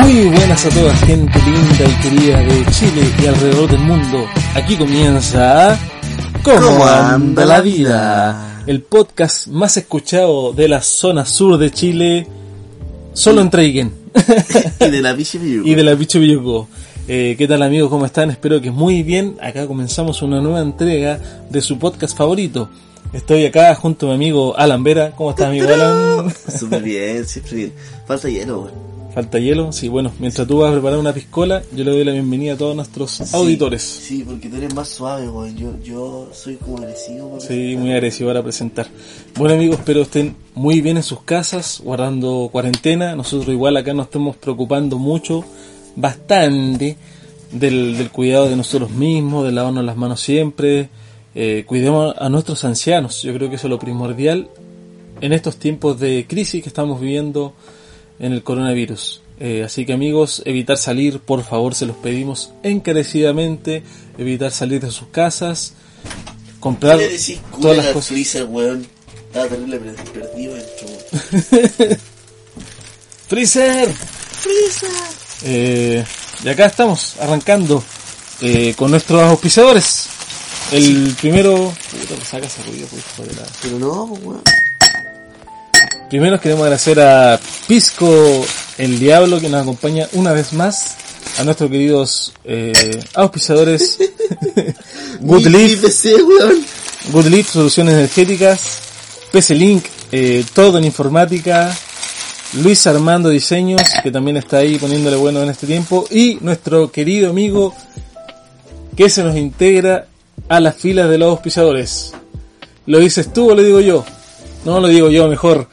Muy buenas a toda gente linda y querida de Chile y alrededor del mundo. Aquí comienza ¿Cómo anda la vida? El podcast más escuchado de la zona sur de Chile, solo en Traigen y de la Pichi y de la Villuco. Eh, ¿Qué tal amigos? ¿Cómo están? Espero que muy bien. Acá comenzamos una nueva entrega de su podcast favorito. Estoy acá junto a mi amigo Alan Vera. ¿Cómo estás amigo Alan? Súper bien, siempre bien. Falta hielo. ¿Falta hielo? Sí, bueno, mientras tú vas a preparar una piscola, yo le doy la bienvenida a todos nuestros auditores. Sí, porque tú eres más suave, weón. Yo, yo soy como agresivo. weón. Sí, muy agresivo para presentar. Bueno amigos, espero estén muy bien en sus casas, guardando cuarentena. Nosotros igual acá nos estamos preocupando mucho, bastante, del, del cuidado de nosotros mismos, de lavarnos las manos siempre. Eh, cuidemos a nuestros ancianos, yo creo que eso es lo primordial en estos tiempos de crisis que estamos viviendo en el coronavirus. Eh, así que amigos, evitar salir, por favor, se los pedimos encarecidamente, evitar salir de sus casas, comprar ¿Qué decís todas las cosas. Freezer, weón? Estaba terrible per- perdido dentro. ¡Freezer! Eh, y acá estamos, arrancando eh, con nuestros auspiciadores. El primero... Puta, saca ruido, pues, Pero no, weón. Primero queremos agradecer a Pisco el Diablo que nos acompaña una vez más. A nuestros queridos eh, auspiciadores Good Leaf, Leaf Soluciones Energéticas, PC Link, eh, todo en informática, Luis Armando Diseños, que también está ahí poniéndole bueno en este tiempo, y nuestro querido amigo que se nos integra a las filas de los auspiciadores. ¿Lo dices tú o lo digo yo? No, lo digo yo mejor.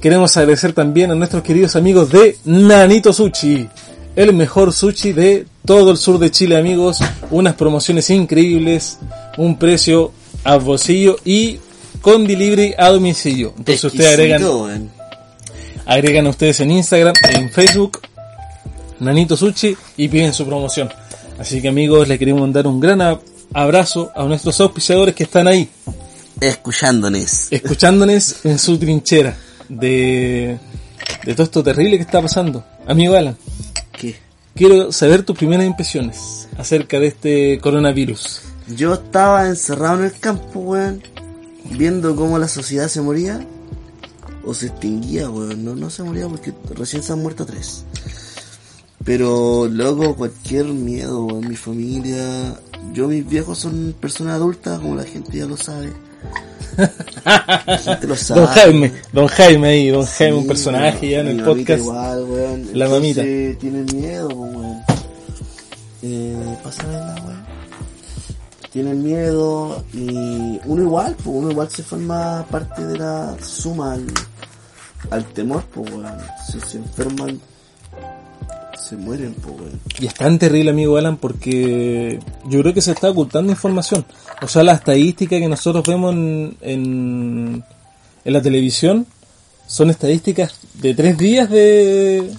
Queremos agradecer también a nuestros queridos amigos de Nanito Sushi, el mejor sushi de todo el sur de Chile, amigos. Unas promociones increíbles, un precio a bolsillo y con delivery a domicilio. Entonces ustedes agregan, agregan a ustedes en Instagram, en Facebook, Nanito Sushi y piden su promoción. Así que amigos, les queremos mandar un gran abrazo a nuestros auspiciadores que están ahí, Escuchándonos. escuchándonos en su trinchera de, de todo esto terrible que está pasando. Amigo Alan, ¿Qué? quiero saber tus primeras impresiones acerca de este coronavirus. Yo estaba encerrado en el campo, weón, viendo cómo la sociedad se moría o se extinguía, weón. No, no se moría porque recién se han muerto tres. Pero luego cualquier miedo, weón, mi familia, yo mis viejos son personas adultas, como la gente ya lo sabe. La gente lo sabe. Don Jaime, don Jaime ahí, don Jaime, un personaje ya en el podcast. Igual, weón. La Entonces, mamita. Tienen miedo, pues, weón. Eh, la weón. Tienen miedo y uno igual, pues uno igual se forma parte de la suma al, al temor, pues weón. Si se enferman, se mueren, weón. Y es tan terrible, amigo Alan, porque yo creo que se está ocultando información. O sea, la estadística que nosotros vemos en, en, en la televisión son estadísticas de tres días de,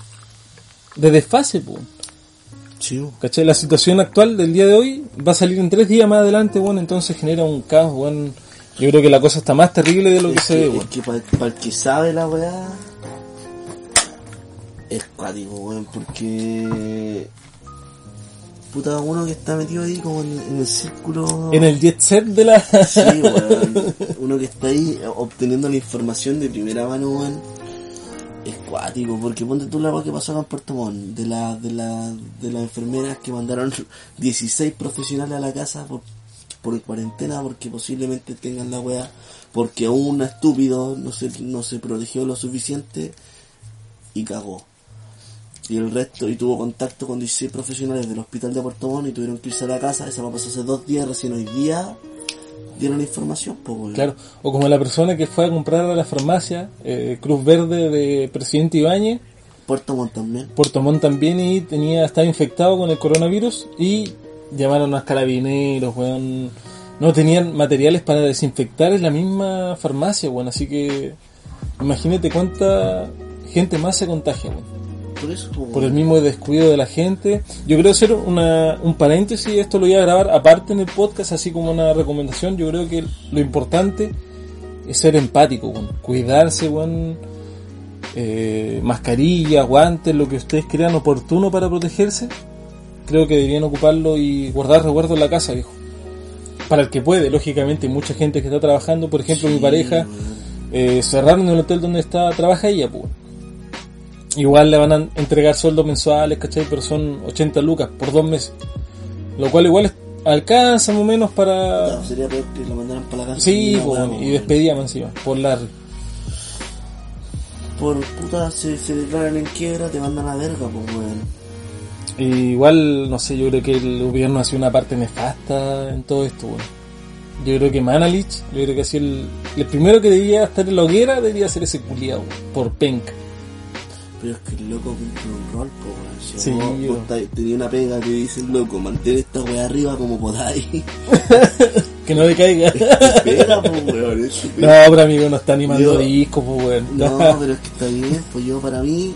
de desfase, po. Chivo. ¿Cachai? La situación actual del día de hoy va a salir en tres días más adelante, bueno, entonces genera un caos, bueno. Yo creo que la cosa está más terrible de lo que se ve, es bueno. que para el que sabe la weá es cuático, weón, porque puta uno que está metido ahí como en, en el círculo En el jet set de la... sí, weón, uno que está ahí obteniendo la información de primera mano, weón, es cuático, porque ponte tú la que pasó acá en Puerto Montt, de la, de la, de las enfermeras que mandaron 16 profesionales a la casa por, por cuarentena porque posiblemente tengan la weá, porque un estúpido no se, no se protegió lo suficiente y cagó. Y el resto, y tuvo contacto con 16 profesionales del hospital de Puerto Montt y tuvieron que irse a la casa, esa pasó hace dos días, recién hoy día dieron la información, pues. Claro, o como la persona que fue a comprar a la farmacia eh, Cruz Verde de Presidente Ibáñez, Puerto Montt también. Puerto Montt también y tenía estaba infectado con el coronavirus y llamaron a carabineros, weón. No tenían materiales para desinfectar en la misma farmacia, weón. Así que imagínate cuánta gente más se contagia, weón. Por eso, po, Por el mismo descuido de la gente. Yo creo hacer una, un paréntesis, esto lo voy a grabar aparte en el podcast, así como una recomendación. Yo creo que lo importante es ser empático. Cuidarse, weón. Eh, mascarilla, guantes, lo que ustedes crean oportuno para protegerse. Creo que deberían ocuparlo y guardar recuerdo en la casa, viejo. Para el que puede, lógicamente, mucha gente que está trabajando. Por ejemplo, mi pareja eh, cerraron el hotel donde está, trabaja ella, pues. Igual le van a entregar sueldos mensuales, ¿cachai? Pero son 80 lucas por dos meses. Lo cual igual alcanza más o menos para... Claro, sería peor que lo mandaran para la casa. Sí, Una po, weá, y weón. despedía más encima, por la... Por puta, se, se declaran en quiebra, te mandan a verga, pues weón. Y igual, no sé, yo creo que el gobierno ha sido una parte nefasta en todo esto, weón. Yo creo que Manalich, yo creo que ha sido el, el primero que debía estar en la hoguera, debería ser ese culiado, por penca. Pero es que el loco cumple un rol, weón. Si Sí, vos, vos tenía una pega que dice el loco, mantén esta weá arriba como podáis. Que no decaiga. pega, pues weón, es no, pero amigo, no está animando discos, pues weón. No, pero es que está bien, pues yo para mí,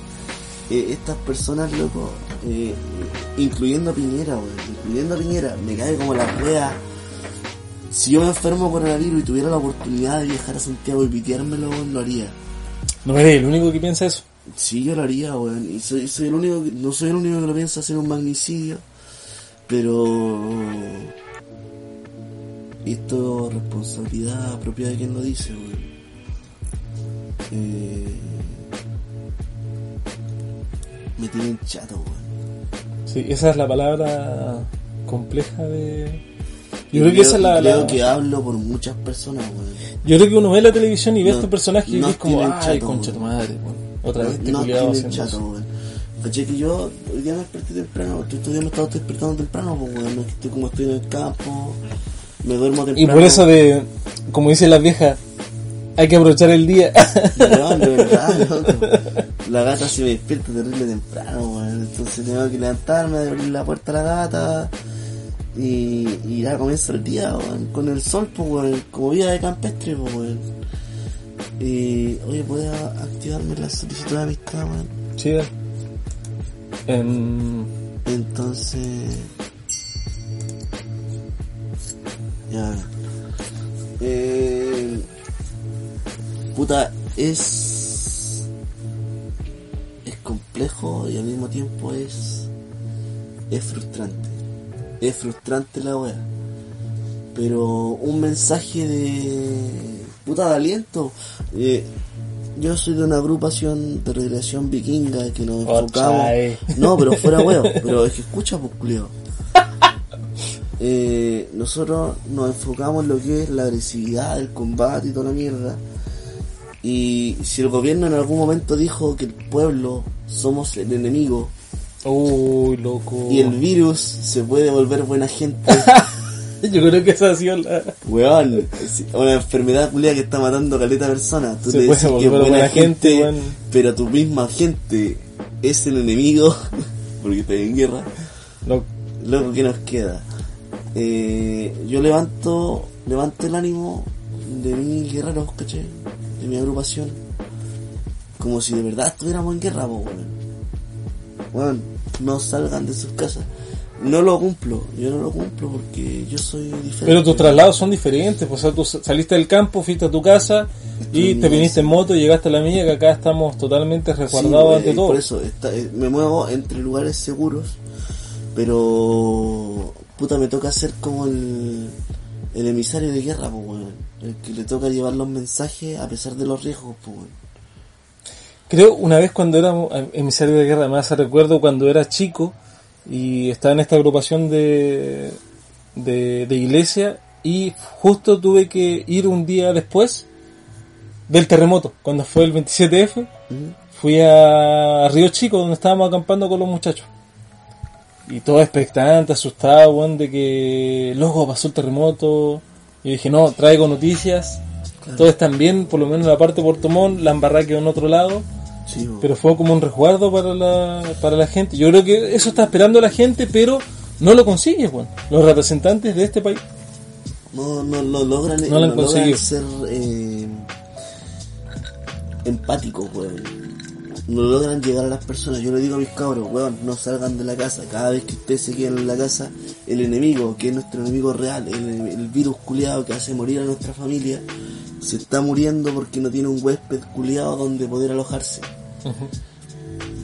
eh, estas personas, loco, eh, incluyendo a Piñera, weón, incluyendo a Piñera, me cae como la wea. Si yo me enfermo por coronavirus y tuviera la oportunidad de viajar a Santiago y piteármelo, weón, lo haría. No eres el único que piensa eso. Sí, yo lo haría, weón. Y soy, soy el único, que- no soy el único que lo piensa hacer un magnicidio, pero esto es responsabilidad propia de quien lo dice, weón. Eh, me tienen chato, weón. Sí, esa es la palabra compleja de... Yo creo que esa es la... creo la- que hablo por muchas personas, weón. Yo creo que uno ve la televisión y ve No- estos personajes y no es como, ay, chato, concha tu madre, weón. Otra vez este no tienen haciendo chato, weón. Caché que yo hoy día me desperté temprano, porque estos días me estaba despertando temprano, pues weón, no estoy como estoy en el campo, me duermo temprano. Y por eso de, como dicen las viejas, hay que aprovechar el día. Weón, de verdad, loco. La gata se me despierta terrible temprano, weón. Entonces tengo que levantarme, abrir la puerta a la gata. Y, y ya comienza el día, weón, con el sol, pues, weón, como vida de campestre, pues, weón. Y, oye, ¿puedes activarme la solicitud de amistad, weón? Chida. Em, Entonces. Ya. Eh, puta, es. Es complejo y al mismo tiempo es. Es frustrante. Es frustrante la wea. Pero un mensaje de. Puta de aliento. Eh, yo soy de una agrupación de recreación vikinga que nos enfocamos. No, pero fuera huevo. Pero es que escucha, pues, culeo. Eh, nosotros nos enfocamos en lo que es la agresividad, el combate y toda la mierda. Y si el gobierno en algún momento dijo que el pueblo somos el enemigo uy, loco. y el virus se puede volver buena gente, Yo creo que esa ha sido la... weón, una enfermedad culia que está matando a caleta personas. Tú Se puede decís que es buena, buena gente, pero tu misma gente es el enemigo porque está en guerra. lo- Loco, ¿qué nos queda? Eh, yo levanto levanto el ánimo de mis guerreros, ¿cachai? De mi agrupación. Como si de verdad estuviéramos en guerra, po, weón. Weón, no salgan de sus casas. No lo cumplo, yo no lo cumplo porque yo soy diferente. Pero tus traslados son diferentes, pues, o sea, tú saliste del campo, fuiste a tu casa y te viniste en moto y llegaste a la milla, que acá estamos totalmente resguardados pues, ante eh, todo. Por eso está- eh, me muevo entre lugares seguros, pero puta me toca ser como el, el emisario de guerra, pues. El que le toca llevar los mensajes a pesar de los riesgos, pues. Creo una vez cuando era emisario de guerra, hace recuerdo cuando era chico y estaba en esta agrupación de, de, de iglesia y justo tuve que ir un día después del terremoto, cuando fue el 27F, fui a Río Chico donde estábamos acampando con los muchachos. Y todo expectante, asustado, weón, de que luego pasó el terremoto. Y dije, no, traigo noticias. Todo está bien, por lo menos la parte de Puerto Montt, la embarrada quedó en otro lado. Sí. Pero fue como un resguardo para la, para la gente. Yo creo que eso está esperando la gente, pero no lo consigue, weón. Los representantes de este país. No, no lo logran, No lo han no logran conseguido. ser eh, empáticos, weón. No logran llegar a las personas. Yo le digo a mis cabros, weón, no salgan de la casa. Cada vez que ustedes se quedan en la casa, el enemigo, que es nuestro enemigo real, el, el virus culiado que hace morir a nuestra familia, se está muriendo porque no tiene un huésped culiado donde poder alojarse.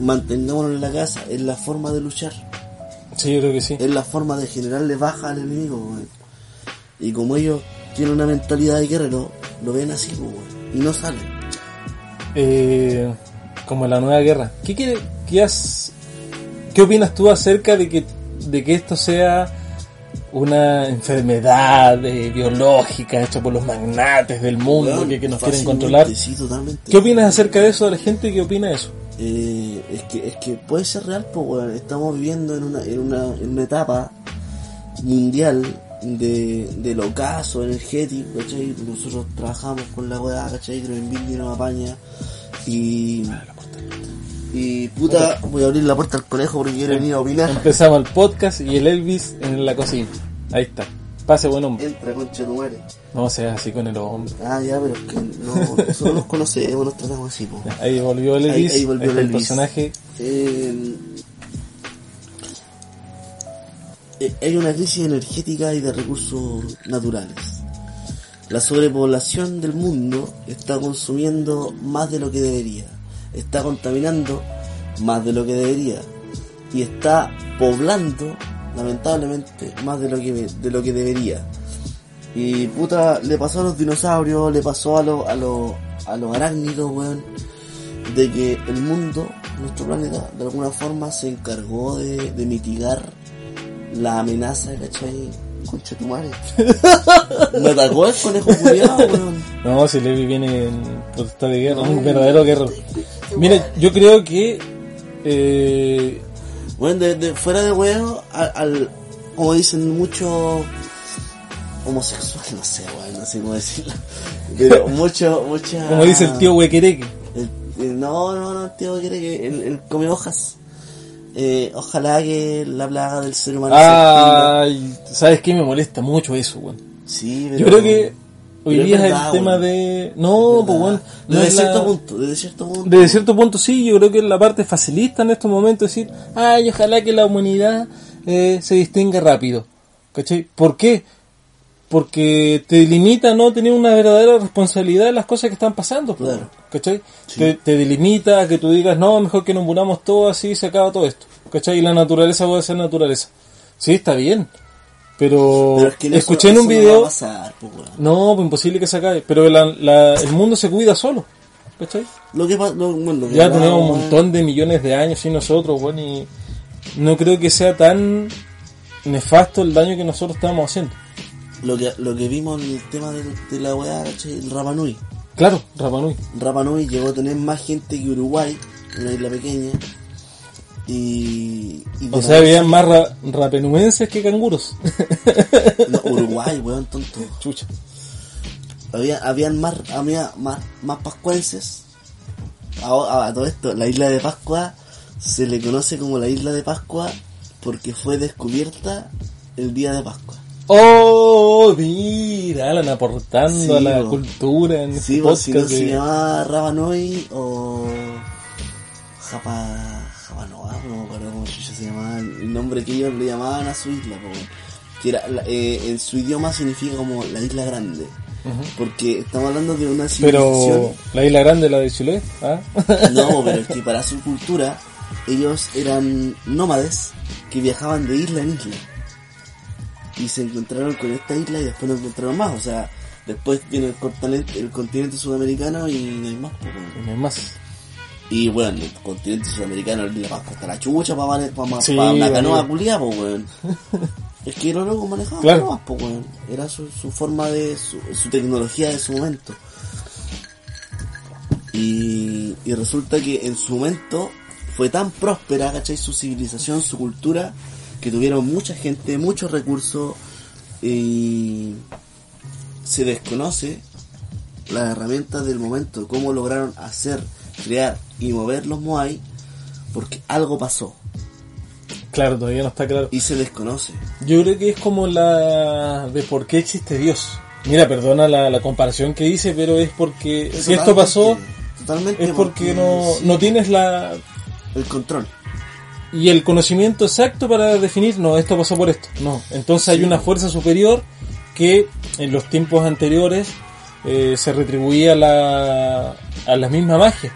Mantengámonos en la casa, es la forma de luchar. Sí, yo creo que sí. es la forma de generarle baja al enemigo, weón. Y como ellos tienen una mentalidad de guerrero, lo ven así, weón. Y no salen. Eh, como la nueva guerra. ¿Qué, quiere, qué, has- ¿Qué opinas tú acerca de que, de que esto sea una enfermedad eh, biológica hecha por los magnates del mundo que, que nos quieren controlar? Sí, totalmente. ¿Qué opinas acerca de eso de la gente que opina eso? Eh, es que es que puede ser real, pues, weón. Estamos viviendo en una, en una, en una etapa mundial de, del ocaso energético, ¿cachai? Nosotros trabajamos con la weá, ¿cachai? Greenville nos apaña. Y. Y puta, voy a abrir la puerta al conejo porque quiere venir a opinar. Empezamos el podcast y el Elvis en la cocina. Ahí está. Pase buen hombre. Entra, concha madre. No seas así con el hombre. Ah, ya, pero es que no, nosotros nos conocemos, nos tratamos así, po. Ahí volvió el Elvis. ahí volvió está el personaje. Eh, hay una crisis energética y de recursos naturales. La sobrepoblación del mundo está consumiendo más de lo que debería. Está contaminando más de lo que debería. Y está poblando, lamentablemente, más de lo que, de lo que debería. Y puta, le pasó a los dinosaurios, le pasó a los, a los, a los arácnidos, weón de que el mundo, nuestro planeta, de alguna forma se encargó de, de mitigar la amenaza, ¿cachai? Concha tu madre. Me atacó el conejo culiado, weón. No, si Levi viene en protesta de guerra, un verdadero guerrero. Mira, yo creo que eh, Bueno, de, de- fuera de huevo, al, al- como dicen muchos homosexuales, no sé, weón, no sé cómo decirlo. Pero mucho, mucha... como dice el tío Huequereque, El- el- no, no, no, el tío quiere que él, él come hojas. Eh, ojalá que la plaga del ser humano se ay, ¿sabes qué? Me molesta mucho eso, weón. Sí, pero... Yo creo que hoy día es verdad, el tema de... No, Es pues weón. no desde es cierto la- punto, desde cierto punto. Desde cierto punto sí, yo creo que es la parte facilista en estos momentos decir, ay, ojalá que la humanidad eh, se distinga rápido. ¿Cachai? ¿Por qué? Porque te limita a no tener una verdadera responsabilidad en las cosas que están pasando. pues, Claro. ¿Cachai? Te, te delimita a que tú digas, no, mejor que nos muramos todos así y se acaba todo esto. ¿Cachai? Y la naturaleza puede ser naturaleza. Sí, está bien. Pero, Pero es que en eso- escuché en un eso no video... a pasar, pues. No, pues imposible que se acabe. Pero la- la- el mundo se cuida solo. ¿Cachai? Lo que lo, bueno, lo que Ya tenemos un montón de millones de años sin nosotros, weón, y no creo que sea tan nefasto el daño que nosotros estamos haciendo. Lo que, lo que vimos en el tema de, de la weá, ¿cachai? El Rapa Nui. Claro, Rapanui. Rapa Nui llegó a tener más gente que Uruguay, una isla pequeña. Y... O sea, habían más ra- rapenuenses que canguros. No, Uruguay, weón, tonto. Chucha. Había, habían más, había más, más pascuenses. A, a todo esto, la isla de Pascua se le conoce como la isla de Pascua porque fue descubierta el día de Pascua. Oh, mira, Alan aportando Sí, a la bo. cultura en Sí, este pues si no podcast se llamaba Rabanoi o Japa, No me acuerdo cómo se llamaba el nombre que ellos le llamaban a su isla, weón. que era, eh, en su idioma significa como la isla grande, porque estamos hablando de una civilización, Pero la isla grande, la de Chile, ¿ah? no, pero es que para su cultura ellos eran nómades que viajaban de isla en isla y se encontraron con esta isla y después no encontraron más, o sea, después viene el continente, el continente sudamericano y no hay más, no hay más. Y bueno, el continente sudamericano le va a costar la chucha para pa, pa, Sí, pa una canoa culiada, pues weón. Es que los locos manejaban Claro. canoas, pues weón. Era su, su forma de, su, su tecnología de su momento. Y, y resulta que en su momento fue tan próspera, ¿cachai? Su civilización, su cultura, que tuvieron mucha gente, muchos recursos, y se desconoce las herramientas del momento, cómo lograron hacer, crear y mover los Moai, porque algo pasó. Claro, todavía no está claro. y se desconoce. Yo creo que es como la de por qué existe Dios. Mira, perdona la, la comparación que hice, pero es porque si esto pasó totalmente es porque no, sí, no tienes la el control. y el conocimiento exacto para definir, no, esto pasó por esto. No, entonces hay una fuerza superior que en los tiempos anteriores eh, se retribuía la, a la misma magia.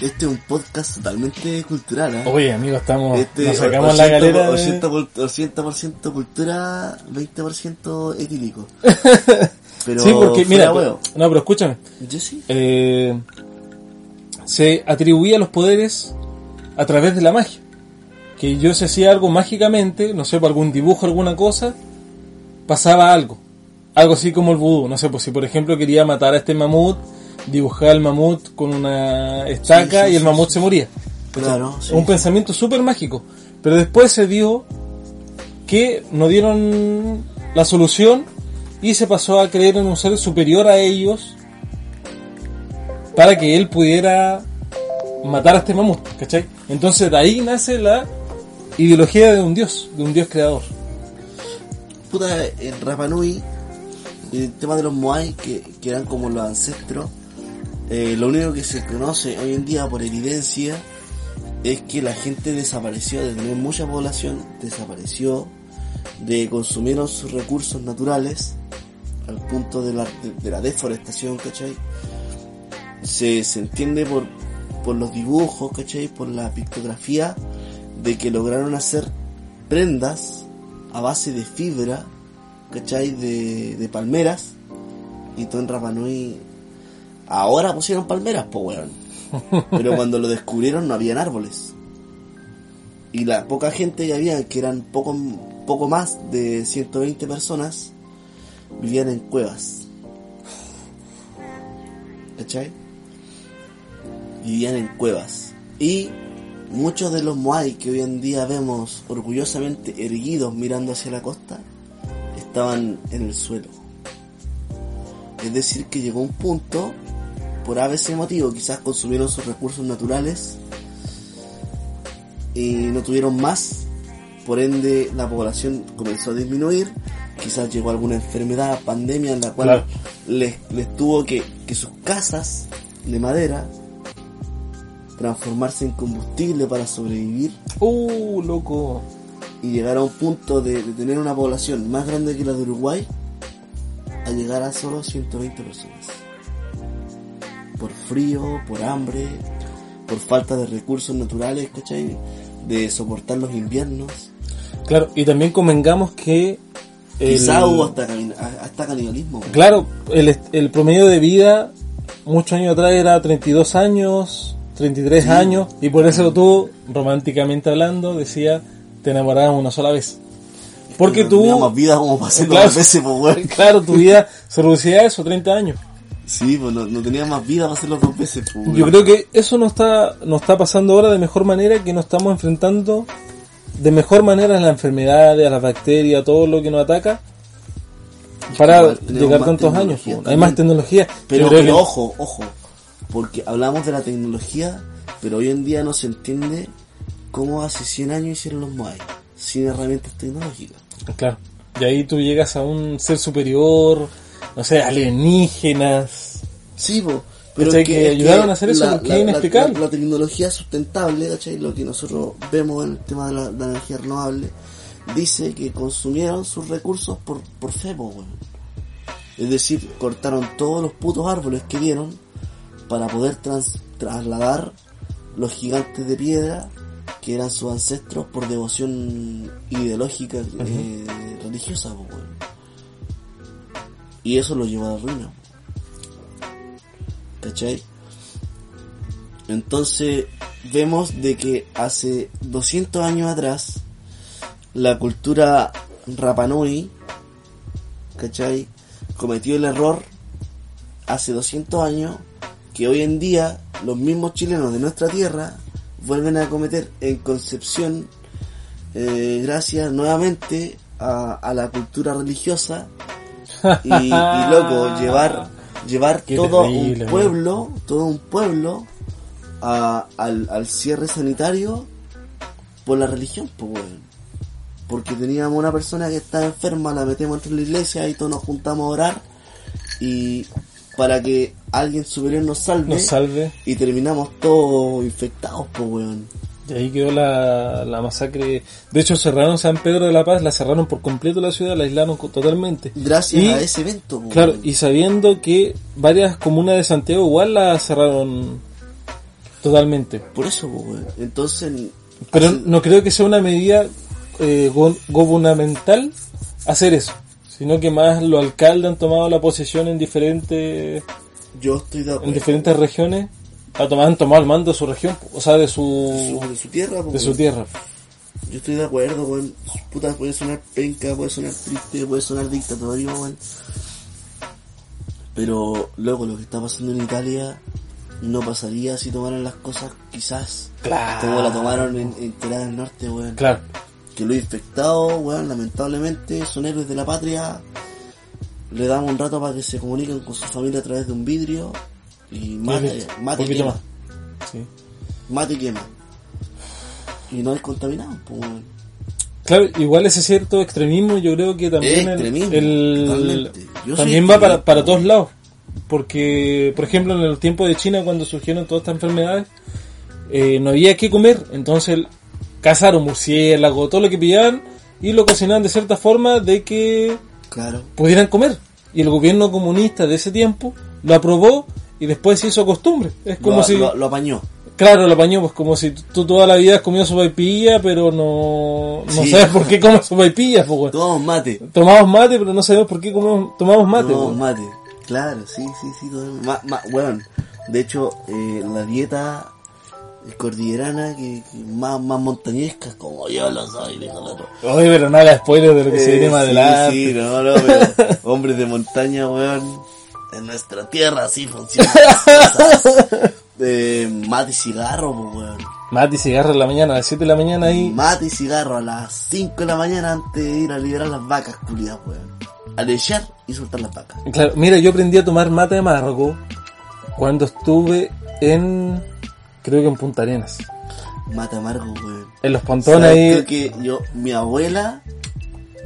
Este es un podcast totalmente cultural, ¿eh? Oye, amigo, estamos, Este, nos sacamos la 80%, galera de... 80%, 80% cultura, 20% etílico. Pero sí, porque, mira, no, pero escúchame, Yo sí. eh, se atribuía los poderes a través de la magia. Que yo se hacía algo mágicamente, no sé, por algún dibujo, alguna cosa, pasaba algo. Algo así como el vudú. No sé, pues si por ejemplo quería matar a este mamut, dibujaba el mamut con una estaca Sí, sí, y el mamut se moría. Claro, un pensamiento súper mágico. Pero después se dio que no dieron la solución y se pasó a creer en un ser superior a ellos para que él pudiera matar a este mamut, ¿cachai? Entonces de ahí nace la ideología de un dios, de un dios creador. Puta, en Rapa Nui, el tema de los Moai, que, que eran como los ancestros, eh, lo único que se conoce hoy en día por evidencia es que la gente desapareció, de tener mucha población, desapareció, de consumieron sus recursos naturales al punto de la, de, la deforestación, ¿cachai? Se, entiende por, por los dibujos, ¿cachai? Por la pictografía de que lograron hacer prendas a base de fibra, ¿cachai? De, de palmeras. Y todo en Rapa Nui ahora pusieron palmeras, po weón. Pero cuando lo descubrieron no habían árboles. Y la poca gente que había, que eran poco, poco más de 120 personas, vivían en cuevas. ¿Cachai? Vivían en cuevas. Y muchos de los Moai que hoy en día vemos orgullosamente erguidos mirando hacia la costa, estaban en el suelo. Es decir, que llegó un punto, por ABC motivo, quizás consumieron sus recursos naturales y no tuvieron más, por ende la población comenzó a disminuir, quizás llegó alguna enfermedad, pandemia en la cual Claro. les, les tuvo que, que sus casas de madera transformarse en combustible para sobrevivir Uh, loco. y llegar a un punto de, de tener una población más grande que la de Uruguay a llegar a solo 120 personas. Por frío, por hambre, por falta de recursos naturales, ¿cachai? De soportar los inviernos. Claro, y también convengamos que... el- Quizá hubo hasta, hasta canibalismo. Claro, el, el promedio de vida muchos años atrás era 32 años, 33 Sí. años, y por eso tú, románticamente hablando, decía, te enamorabas una sola vez. Porque tú, teníamos vida como para Claro. más veces, pues, claro, tu vida se reducía a eso, 30 años. Sí, pues no, no tenía más vida para hacerlo dos veces, pues. Yo creo que eso no está, no está pasando ahora de mejor manera que nos estamos enfrentando de mejor manera a las enfermedades, a las bacterias, a todo lo que nos ataca para llegar tantos años. pues. Hay más tecnología. Pero, pero que- ojo, ojo, porque hablamos de la tecnología, pero hoy en día no se entiende cómo hace 100 años hicieron los Moai, sin herramientas tecnológicas. Claro. Y ahí tú llegas a un ser superior, no sé, alienígenas. Sí, po, pero Que es ayudaron a hacer eso, porque es inexplicable. La, la tecnología sustentable, ¿cachai? Lo que nosotros vemos en el tema de la, de la energía renovable, dice que consumieron sus recursos por, por fe, po, weón. Es decir, cortaron todos los putos árboles que dieron para poder trans- trasladar los gigantes de piedra que eran sus ancestros por devoción ideológica eh, religiosa. Y eso lo llevó a la ruina. ¿Cachai? Entonces vemos de que hace 200 años atrás la cultura Rapanui, ¿cachai? Cometió el error hace 200 años que hoy en día los mismos chilenos de nuestra tierra vuelven a cometer en Concepción eh, gracias nuevamente a la cultura religiosa y, y, loco llevar llevar Qué todo terrible, un pueblo todo un pueblo a- al, al cierre sanitario por la religión pues weón. porque teníamos una persona que estaba enferma, la metemos entre la iglesia y todos nos juntamos a orar y para que alguien superior nos salve, Nos salve. y terminamos todos infectados, pues weón. Y ahí quedó la, la masacre. De hecho, cerraron San Pedro de la Paz, la cerraron por completo la ciudad, la aislaron totalmente. Gracias Y- a ese evento, pues, Claro, y sabiendo que varias comunas de Santiago igual la cerraron totalmente. por eso, pues, weón. Entonces, Pero no creo que sea una medida eh, go- gubernamental hacer eso, sino que más los alcaldes han tomado la posesión en diferentes yo estoy de en acuerdo. diferentes regiones, ha tomado, han tomado el mando de su región, o sea, de de su de su tierra, de su tierra. Yo estoy de acuerdo, weón. Puta, puede sonar penca, puede sonar triste, puede sonar dictatorio, weón. Pero, luego, lo que está pasando en Italia no pasaría si tomaran las cosas, quizás, Claro. como la tomaron en, en Corea del Norte, weón. Claro. Que los infectados, weón, lamentablemente, son héroes de la patria. Le damos un rato para que se comuniquen con su familia a través de un vidrio. Y mate, mate quema. más. Sí. Mate y quema. Y no hay contaminados, pues. Claro, igual ese cierto extremismo yo creo que también el- también va para, para todos lados. Porque, por ejemplo, en el tiempo de China, cuando surgieron todas estas enfermedades, eh, no había que comer. Entonces cazaron murciélagos, todo lo que pillaban, y lo cocinaban de cierta forma de que Claro. pudieran comer. Y el gobierno comunista de ese tiempo lo aprobó y después se hizo costumbre. Es como lo, si... lo, lo apañó. Claro, lo apañó, pues como si tú toda la vida has comido sopaipilla, pero no, no Sí. sabes por qué comes sopaipilla, pues. Tomamos mate. Tomamos mate, pero no sabemos por qué comemos, tomamos mate, Tomamos mate. Claro, sí, sí, sí. todo- Ma, ma- weón, de hecho, eh, la dieta cordillerana que, que más, más montañesca, como yo lo soy, dijo el otro. Oye, pero no haga spoiler de lo que se Eh, viene más sí, adelante. Sí, no, no, pero hombres de montaña, weón. En nuestra tierra así funcionan las cosas. Eh, mate y cigarro, pues, weón. Mate y cigarro en la mañana, a las 7 de la mañana ahí. Mate y cigarro a las 5 de la mañana antes de ir a liberar las vacas, culiadas, weón. A lechar y soltar las vacas. Claro, mira, yo aprendí a tomar mate amargo cuando estuve en, creo que en Punta Arenas. Mate amargo, weón. En los pontones ahí. Creo que yo, mi abuela,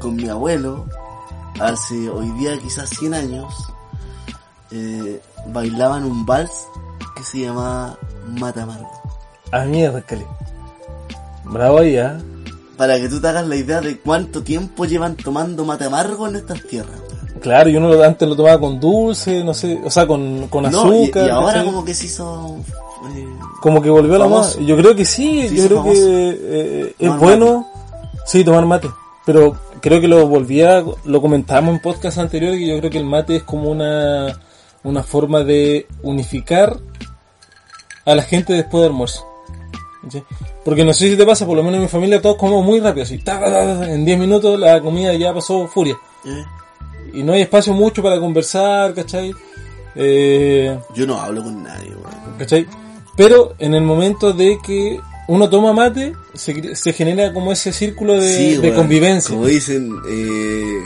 con mi abuelo, hace hoy día quizás 100 años, eh, bailaban un vals que se llamaba Mate Amargo. A mierda, Cali. Bravo ahí, ¿ah? Para que tú te hagas la idea de cuánto tiempo llevan tomando mate amargo en estas tierras. Claro, yo uno lo- antes lo tomaba con dulce, no sé, o sea, con, con No, azúcar. y, ahora ¿cachai? como que se hizo... eh, Como que volvió a la moda. Famoso. Yo creo que sí, yo creo famoso. que eh, es Tomar bueno, sí, tomar mate. Pero creo que lo volvía, lo comentábamos en podcast anteriores, que yo creo que el mate es como una, una forma de unificar a la gente después del almuerzo. ¿Sí? Porque no sé si te pasa, por lo menos en mi familia todos comemos muy rápido, así, ta, ta, ta, ta, en 10 minutos la comida ya pasó furia. eh. Y no hay espacio mucho para conversar, ¿cachai? Eh, Yo no hablo con nadie. ¿Cachai? Pero en el momento de que uno toma mate, se, se genera como ese círculo de, Sí, de weón. convivencia. Como dicen, eh,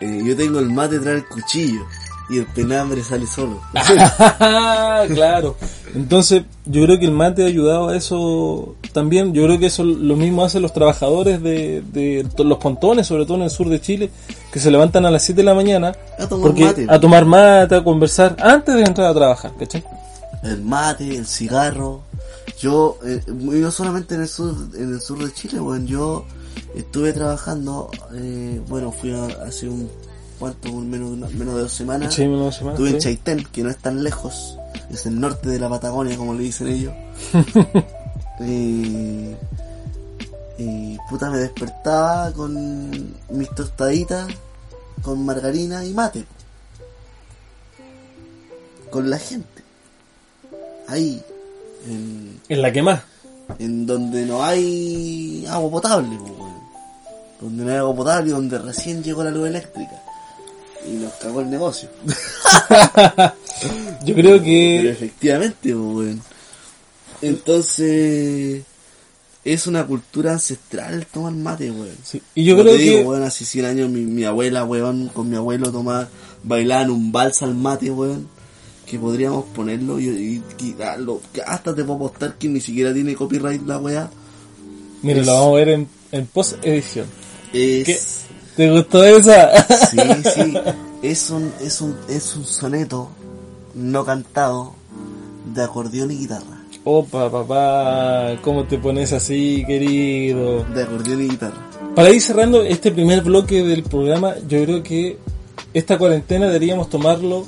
eh, yo tengo el mate tras el cuchillo y el penambre sale solo. claro. Entonces, yo creo que el mate ha ayudado a eso también. Yo creo que eso lo mismo hacen los trabajadores de, de los pontones, sobre todo en el sur de Chile, que se levantan a las 7 de la mañana A tomar porque, mate. a tomar mate, a conversar, antes de entrar a trabajar, ¿cachai? el mate, el cigarro. Yo, eh, no solamente en el sur, en el sur de Chile, bueno, yo estuve trabajando, eh, bueno, fui a, hace un, ¿cuánto? Menos, de una- menos de dos semanas. Sí, una semana, Estuve en. Chaitén, que no es tan lejos, es el norte de la Patagonia, como le dicen ellos. y, y puta, me despertaba con mis tostaditas, con margarina y mate. Con la gente. Ahí, en, En la que más. en donde no hay agua potable, donde no hay agua potable, y donde recién llegó la luz eléctrica. Y nos cagó el negocio. Yo creo Pero que efectivamente, po, weón. Entonces, es una cultura ancestral tomar mate, weón. sí. Y yo Como creo te digo, que weón, hace 100 años mi, mi abuela, weón, con mi abuelo tomaba, bailaban un vals al mate, weón. Que podríamos ponerlo y, y quitarlo. Que hasta te puedo apostar que ni siquiera tiene copyright la weá. Mira, Es- lo vamos a ver en, en post edición. Es. ¿Te gustó esa? Sí, sí. Es un, es un, es un soneto no cantado de acordeón y guitarra. Opa, papá, ¿cómo te pones así, querido? De acordeón y guitarra. Para ir cerrando este primer bloque del programa, yo creo que esta cuarentena deberíamos tomarlo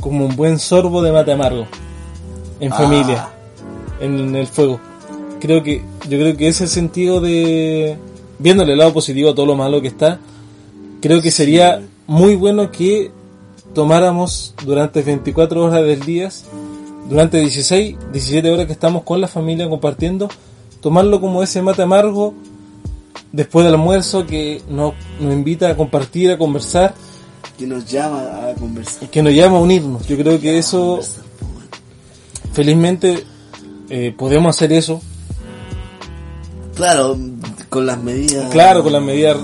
como un buen sorbo de mate amargo. En Ah. familia, en el fuego. Creo que, yo creo que ese es el sentido de, viéndole el lado positivo a todo lo malo que está, creo que sería muy bueno que tomáramos durante 24 horas del día, durante 16, 17 horas que estamos con la familia compartiendo, tomarlo como ese mate amargo después del almuerzo que nos, nos invita a compartir, a conversar Que nos llama a conversar. que nos llama a unirnos. Yo creo que eso, pues, felizmente, eh, podemos hacer eso. Claro, con las medidas. Claro, con las medidas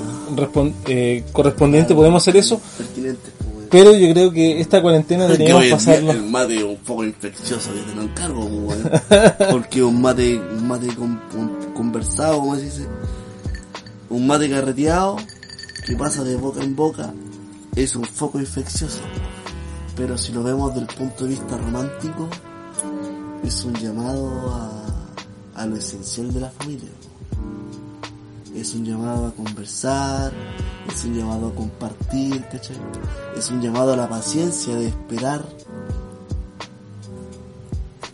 eh, correspondientes podemos hacer eso, pertinentes. pues, pero yo creo que esta cuarentena deberíamos pasarlo. el mate un poco infeccioso que te lo encargo, pues, porque un mate, un mate con- con- conversado, como se dice, un mate carreteado que pasa de boca en boca es un foco infeccioso. Pero si lo vemos desde el punto de vista romántico, es un llamado a, a lo esencial de la familia. Es un llamado a conversar, es un llamado a compartir, ¿cachai? Es un llamado a la paciencia de esperar.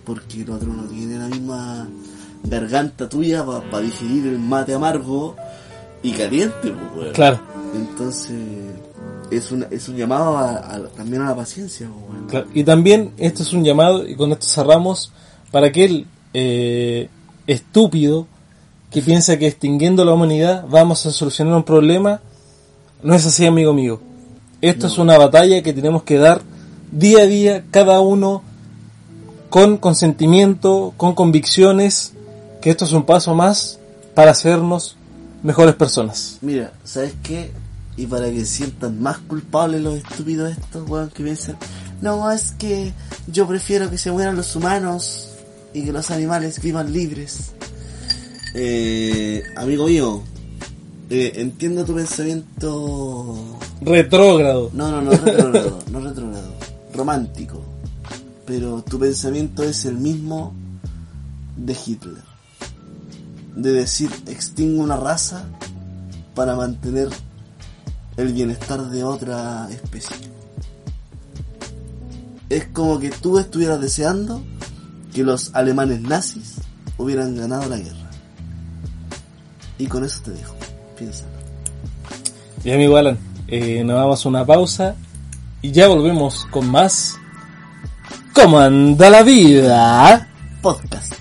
Porque el otro no tiene la misma garganta tuya para digerir el mate amargo y caliente, pues, weón. Claro, Entonces, es, una, es un llamado a, a- también a la paciencia, pues, weón. claro. Y también esto es un llamado, y con esto cerramos, para aquel eh, estúpido que piensa que extinguiendo la humanidad vamos a solucionar un problema. No es así, amigo mío. Esto es una batalla que tenemos que dar día a día, cada uno con consentimiento, con convicciones, que esto es un paso más para hacernos mejores personas. Mira, ¿sabes qué? Y para que sientan más culpables los estúpidos estos, weón, que piensan, no, es que yo prefiero que se mueran los humanos y que los animales vivan libres. Eh, amigo mío, eh, entiendo tu pensamiento... Retrógrado. No, no, no retrógrado, no retrógrado, romántico. Pero tu pensamiento es el mismo de Hitler. De decir, extingo una raza para mantener el bienestar de otra especie. Es como que tú estuvieras deseando que los alemanes nazis hubieran ganado la guerra. Y con eso te dejo. Piénsalo. Y amigo Alan, eh, nos vamos a una pausa y ya volvemos con más. ¿Cómo anda la vida? Podcast.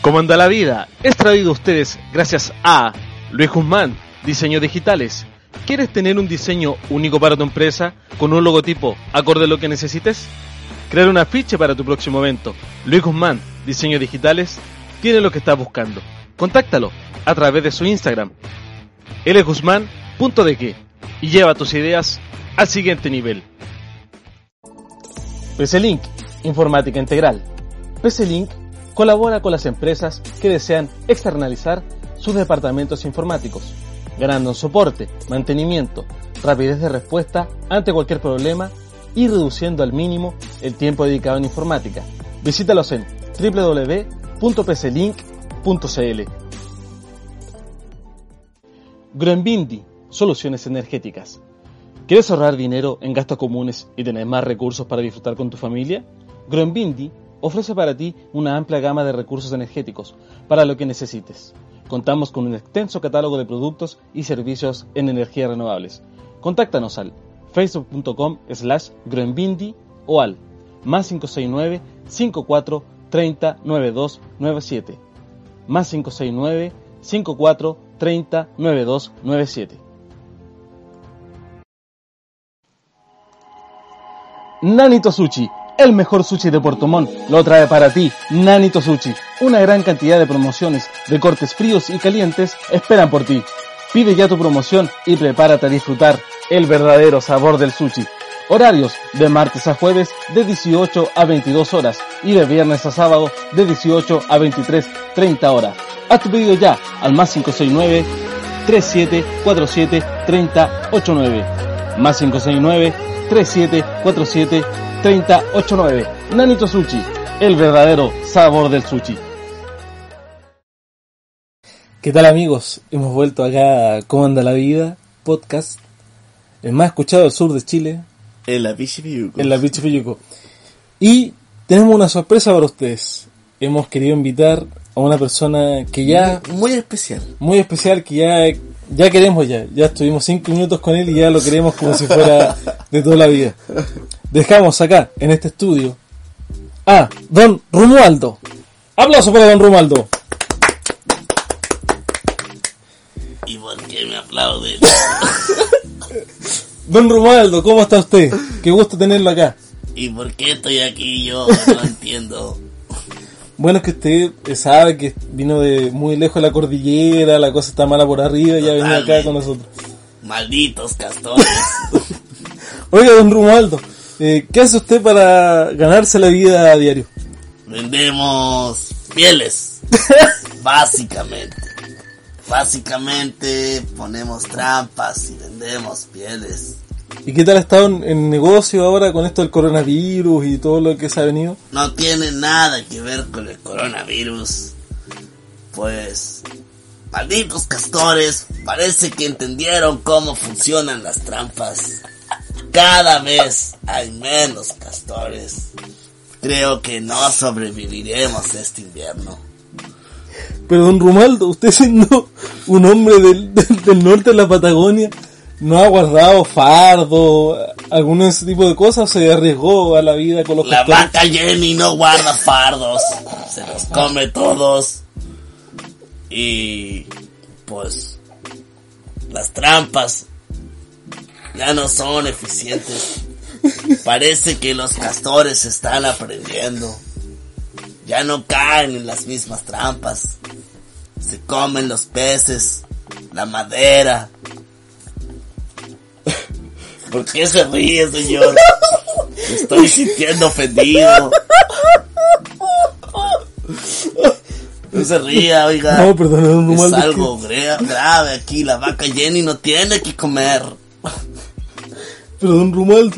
¿Cómo anda la vida? Es traído a ustedes gracias a Luis Guzmán, Diseño Digitales. ¿Quieres tener un diseño único para tu empresa con un logotipo acorde a lo que necesites? Crear un afiche para tu próximo evento. Luis Guzmán, Diseño Digitales, tiene lo que estás buscando. Contáctalo a través de su Instagram, lguzmán.de y lleva tus ideas al siguiente nivel. PC-Link, Informática Integral. PC-Link colabora con las empresas que desean externalizar sus departamentos informáticos, ganando soporte, mantenimiento, rapidez de respuesta ante cualquier problema y reduciendo al mínimo el tiempo dedicado en informática. Visítalos en www.pclink.cl. Groenbindi, soluciones energéticas. ¿Quieres ahorrar dinero en gastos comunes y tener más recursos para disfrutar con tu familia? Groenbindi ofrece para ti una amplia gama de recursos energéticos para lo que necesites. Contamos con un extenso catálogo de productos y servicios en energías renovables. Contáctanos al facebook.com slash groenbindi o al más 569 54 30 92 97 más 569 54 30 92 97 Nanito Sushi, el mejor sushi de Puerto Montt, lo trae para ti. Nanito Sushi, una gran cantidad de promociones de cortes fríos y calientes esperan por ti. Pide ya tu promoción y prepárate a disfrutar el verdadero sabor del sushi. Horarios de martes a jueves de 18 a 22 horas y de viernes a sábado de 18 a 23, 30 horas. Haz tu pedido ya al más 569 3747 3089. Más 569 3747 3089. Nanito Sushi, el verdadero sabor del sushi. ¿Qué tal amigos? Hemos vuelto acá a ¿Cómo anda la vida? Podcast. El más escuchado del sur de Chile, En la Pichipiyuco. en la Pichi Piyuco. Y tenemos una sorpresa para ustedes. Hemos querido invitar a una persona que ya, Muy especial. muy especial, que ya, ya queremos ya. Ya estuvimos cinco minutos con él y ya lo queremos como si fuera de toda la vida. Dejamos acá, en este estudio, a Don Romualdo. Aplauso para Don Romualdo. ¿Y por qué me aplauden? Don Romualdo, ¿cómo está usted? Qué gusto tenerlo acá. ¿Y por qué estoy aquí yo? No entiendo. Bueno, es que usted sabe que vino de muy lejos de la cordillera, la cosa está mala por arriba y ya venía acá con nosotros. Malditos castores. Oiga, don Romualdo, eh, ¿qué hace usted para ganarse la vida a diario? Vendemos pieles. Básicamente. Básicamente ponemos trampas y vendemos pieles. ¿Y qué tal ha estado en, en negocio ahora con esto del coronavirus y todo lo que se ha venido? No tiene nada que ver con el coronavirus. Pues... Malditos castores, parece que entendieron cómo funcionan las trampas. Cada vez hay menos castores. Creo que no sobreviviremos este invierno. Pero don Romualdo, usted siendo un hombre del, del- del norte de la Patagonia, ¿no ha guardado fardo, alguno de ese tipo de cosas se arriesgó a la vida con los La vaca Jenny no guarda fardos, se los come todos. Y pues las trampas ya no son eficientes. Parece que los castores están aprendiendo. Ya no caen en las mismas trampas. Se comen los peces, la madera. ¿Por qué se ríe, señor? Me estoy sintiendo ofendido. No se ría, oiga. No, perdón, don Es es algo gra- grave aquí. La vaca Jenny no tiene que comer. Pero don Romualdo,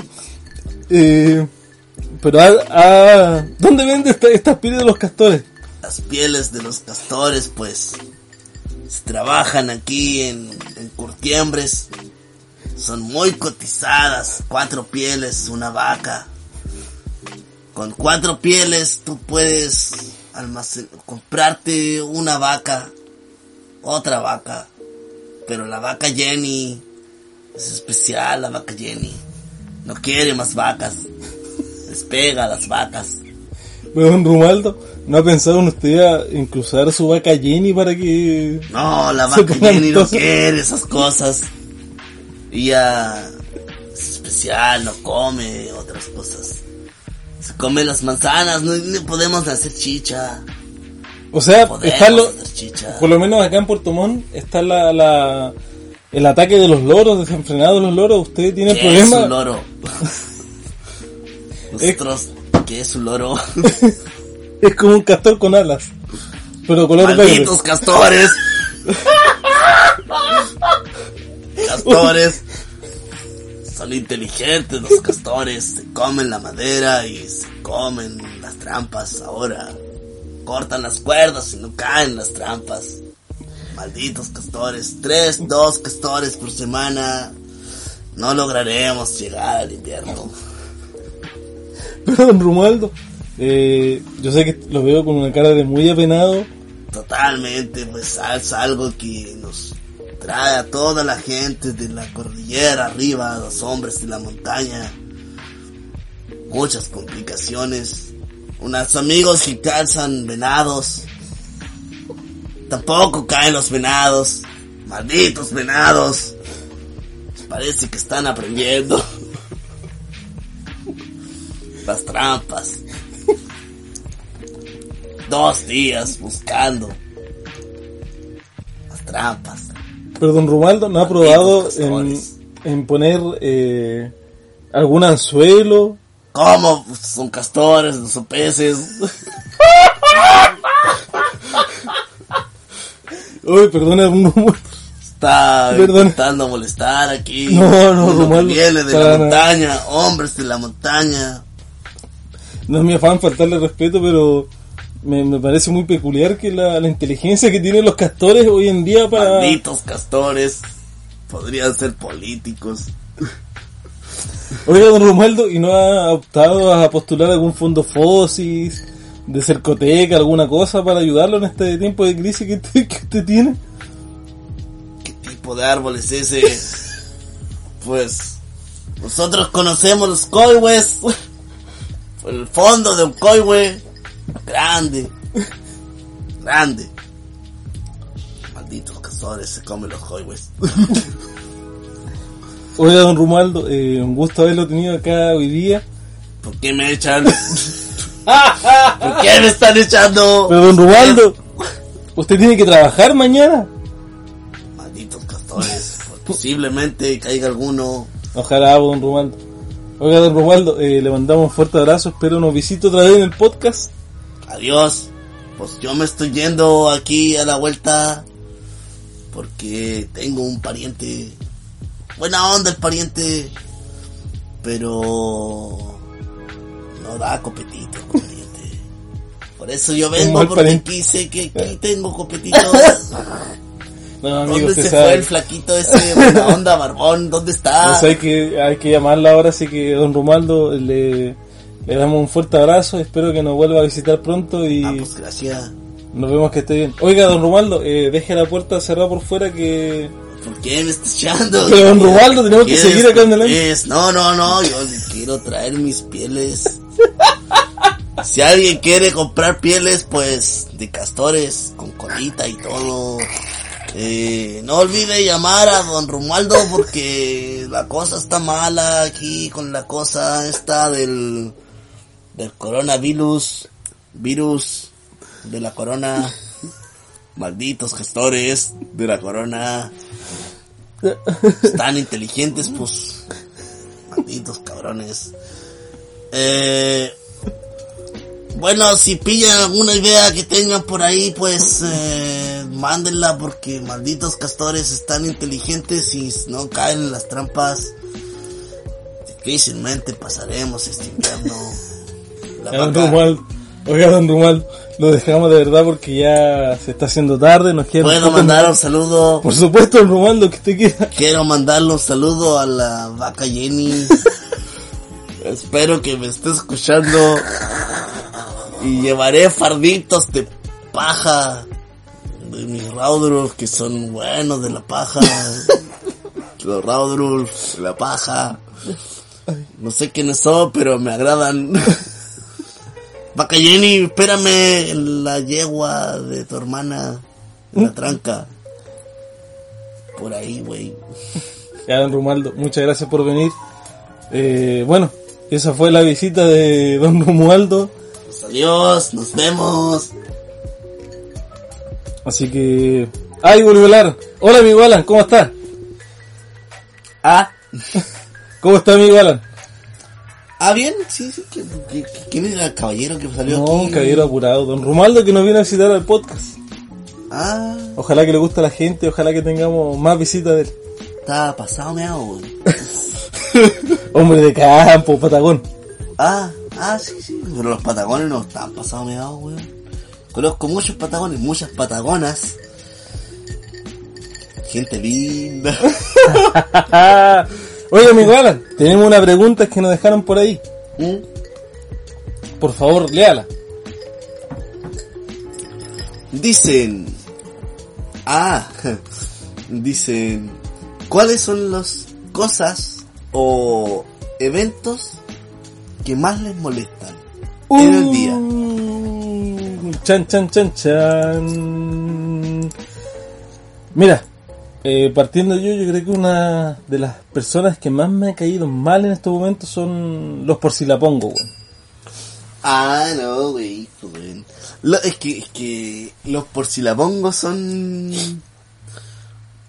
eh, pero ah, ¿dónde vende esta, estas pieles de los castores? Las pieles de los castores, pues, trabajan aquí en, en curtiembres. Son muy cotizadas. Cuatro pieles, una vaca. Con cuatro pieles tú puedes comprarte una vaca, otra vaca. Pero la vaca Jenny es especial, la vaca Jenny. No quiere más vacas. Les pega a las vacas. Pero don Romualdo, ¿no ha pensado en usted a inclusar su vaca Jenny para que... No, la vaca Jenny no quiere esas cosas. Ella es especial, no come otras cosas. Se come las manzanas, no, no podemos hacer chicha. O sea, está lo- hacer chicha. por lo menos acá en Puerto Montt está la, la, el ataque de los loros, desenfrenado de los loros. ¿Usted tiene ¿Qué es un loro? Nosotros, ¿qué es un loro? Es como un castor con alas, pero color verde. Malditos castores. Castores. Son inteligentes los castores. Se comen la madera y se comen las trampas ahora. Cortan las cuerdas y no caen las trampas. Malditos castores. Tres, dos castores por semana. No lograremos llegar al invierno. Pero don Romualdo, eh, yo sé que lo veo con una cara de muy apenado. Totalmente, pues es algo que nos trae a toda la gente de la cordillera arriba, a los hombres de la montaña. Muchas complicaciones. Unos amigos que calzan venados. Tampoco caen los venados. Malditos venados. Parece que están aprendiendo. Las trampas. Dos días buscando las trampas. Pero don Romualdo no ha probado en, en poner eh, algún anzuelo. ¿Cómo? Pues Son castores, no son peces. Uy, perdona, rumor. Está Perdón. intentando molestar aquí. No, no, Romualdo, Viene de la montaña, hombres de la montaña. No es mi afán faltarle respeto, pero me, me parece muy peculiar que la, la inteligencia que tienen los castores hoy en día para... Malditos castores. Podrían ser políticos. Oiga, don Romualdo, ¿y no ha optado a postular algún fondo FOSIS, de Cercoteca, alguna cosa para ayudarlo en este tiempo de crisis que usted, que usted tiene? ¿Qué tipo de árbol es ese? Pues nosotros conocemos los coihues. El fondo de un coihue. Grande. Grande. Malditos castores se comen los coihues. Oiga, don Romualdo, eh, un gusto haberlo tenido acá hoy día. ¿Por qué me echan? ¿Por qué me están echando? Pero don Romualdo, usted tiene que trabajar mañana. Malditos castores. Posiblemente caiga alguno. Ojalá, don Romualdo. Oiga, don Romualdo, eh, le mandamos un fuerte abrazo, espero nos visite otra vez en el podcast. Adiós. Pues yo me estoy yendo aquí a la vuelta porque tengo un pariente. Buena onda el pariente, pero no da copetito el pariente. Por eso yo vengo porque pariente. aquí sé que aquí tengo copetito. No, amigo, ¿Dónde se sabe. fue el flaquito ese buena onda barbón? ¿Dónde está? Pues hay que, hay que llamarla ahora, así que don Romualdo le, le damos un fuerte abrazo, espero que nos vuelva a visitar pronto y Ah, pues gracias. nos vemos que esté bien. Oiga, don Romualdo, eh, deje la puerta cerrada por fuera que... ¿Por qué me estás echando? Pero, don Romualdo, tenemos que ¿Quieres- seguir acá en el es? No, no, no, yo quiero traer mis pieles. Si alguien quiere comprar pieles, pues, de castores, con colita y todo. Eh, no olvide llamar a don Romualdo porque la cosa está mala aquí con la cosa esta del, del coronavirus, virus de la corona. Malditos gestores de la corona. Están inteligentes, pues. Malditos cabrones. Eh, bueno, si pillan alguna idea que tengan por ahí, pues eh, mándenla porque malditos castores están inteligentes y no caen en las trampas. Difícilmente pasaremos este invierno. La don Romualdo, oiga, don Romualdo, lo dejamos de verdad porque ya se está haciendo tarde, nos quedan Puedo mandar un saludo. Por supuesto, don Romualdo, que usted quiera. Quiero mandarle un saludo a la vaca Jenny. Espero que me esté escuchando. Y llevaré farditos de paja. De mis Raudrulf que son buenos de la paja. Los Raudrulf de la paja. No sé quiénes son, pero me agradan. Vaca Jenny, espérame en la yegua de tu hermana. En la tranca. Por ahí, güey. Ya, don Romualdo, muchas gracias por venir. Eh, bueno, esa fue la visita de don Romualdo. Pues adiós, nos vemos. Así que... ¡Ay, volvió Alan! Hola, amigo Alan, ¿cómo está? Ah, ¿Cómo está, amigo Alan? Ah, bien, sí, sí. ¿Quién era el caballero que salió No, aquí? un caballero apurado. Don Romualdo que nos viene a visitar al podcast. Ah, Ojalá que le guste a la gente, ojalá que tengamos más visitas de él. está pasado meado. Hombre de campo, patagón. Ah, ah, sí, sí. Pero los patagones no están pasados meados, güey. Conozco muchos patagones, muchas patagonas. Gente linda. Oye, amigo Alan, tenemos una pregunta que nos dejaron por ahí. ¿Mm? Por favor, léala. Dicen. Ah, dicen. ¿Cuáles son las cosas o eventos que más les molestan en el día? Chan, chan, chan, chan. Mira, eh, partiendo yo, yo creo que una de las personas que más me ha caído mal en estos momentos son los porcilapongo, weón. Ah, no, güey, es que, es que los porcilabongos son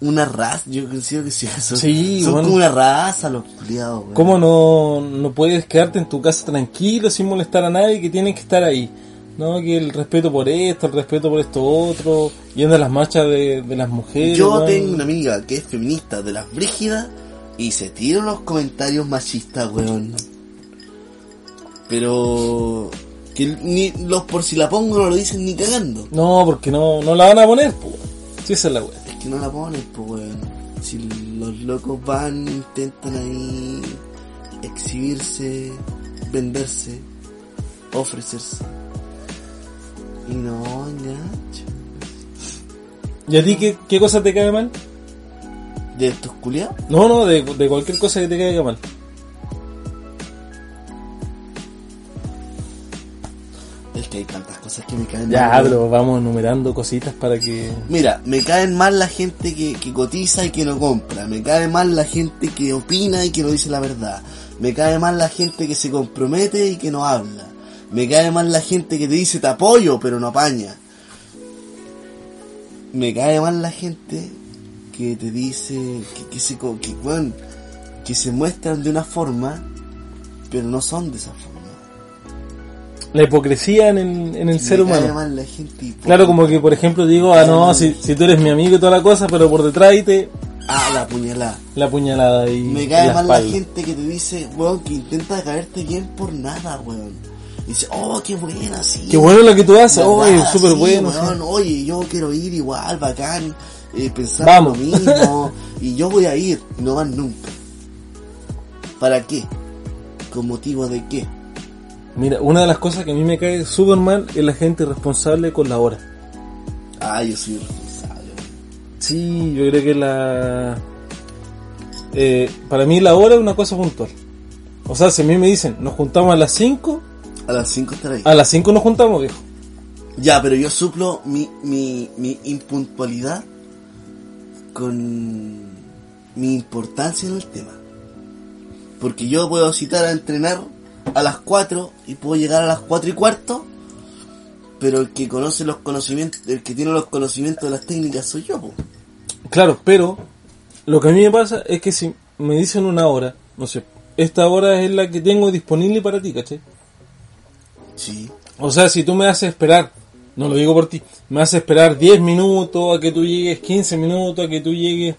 una raza, yo considero que sí, son, Sí, son bueno. como una raza los culiados. ¿Cómo no, no puedes quedarte en tu casa tranquilo sin molestar a nadie que tienes que estar ahí? No, que el respeto por esto, el respeto por esto otro, yendo a las marchas de, de las mujeres. Yo weón. tengo una amiga que es feminista de las brígidas y se tira unos comentarios machistas, weón. Pero que ni los por si la pongo no lo dicen ni cagando. No, porque no, no la van a poner, pues. Sí, esa es la weá. Es que no la ponen, pues weón. Si los locos van, intentan ahí exhibirse, venderse, ofrecerse. Y no, engancho. ¿Y a ti qué, qué cosa te cae mal? ¿De estos culiados? No, no, de, de cualquier cosa que te caiga mal. Es que hay tantas cosas que me caen Ya, mal, weón. pero vamos enumerando cositas para que... Mira, me caen mal la gente que, que cotiza y que no compra. Me cae mal la gente que opina y que no dice la verdad. Me cae mal la gente que se compromete y que no habla. Me cae mal la gente que te dice te apoyo pero no apaña. Me cae mal la gente que te dice que, que se que, weón, que se muestran de una forma pero no son de esa forma. La hipocresía en el, en el ser humano. mal la gente. Claro, como que por ejemplo digo, ah no, si, si tú eres mi amigo y toda la cosa, pero por detrás y te Ah, la puñalada. la puñalada y Me y cae la mal la gente que te dice, weón, que intenta caerte bien por nada, weón. Y dice, oh, qué buena, sí. Qué bueno lo que tú haces, oye, súper Sí, bueno. weón, sí. Oye, yo quiero ir igual, bacán, eh, pensar Vamos. lo mismo, y yo voy a ir, no van nunca. ¿Para qué? ¿Con motivo de qué? Mira, una de las cosas que a mí me cae súper mal es la gente responsable con la hora. Ah, yo soy responsable. Sí, yo creo que la... eh, para mí la hora es una cosa puntual. O sea, si a mí me dicen, nos juntamos a las 5, A las 5 estar ahí. a las 5 nos juntamos, viejo. Ya, pero yo suplo mi, mi, mi impuntualidad con mi importancia en el tema. Porque yo puedo citar a entrenar a las 4 y puedo llegar a las 4 y cuarto, pero el que conoce los conocimientos, el que tiene los conocimientos de las técnicas soy yo, po. Claro, pero lo que a mí me pasa es que si me dicen una hora, no sé, esta hora es la que tengo disponible para ti, ¿cachai? Sí. O sea, si tú me haces esperar, no lo digo por ti, me haces esperar 10 minutos a que tú llegues, 15 minutos a que tú llegues,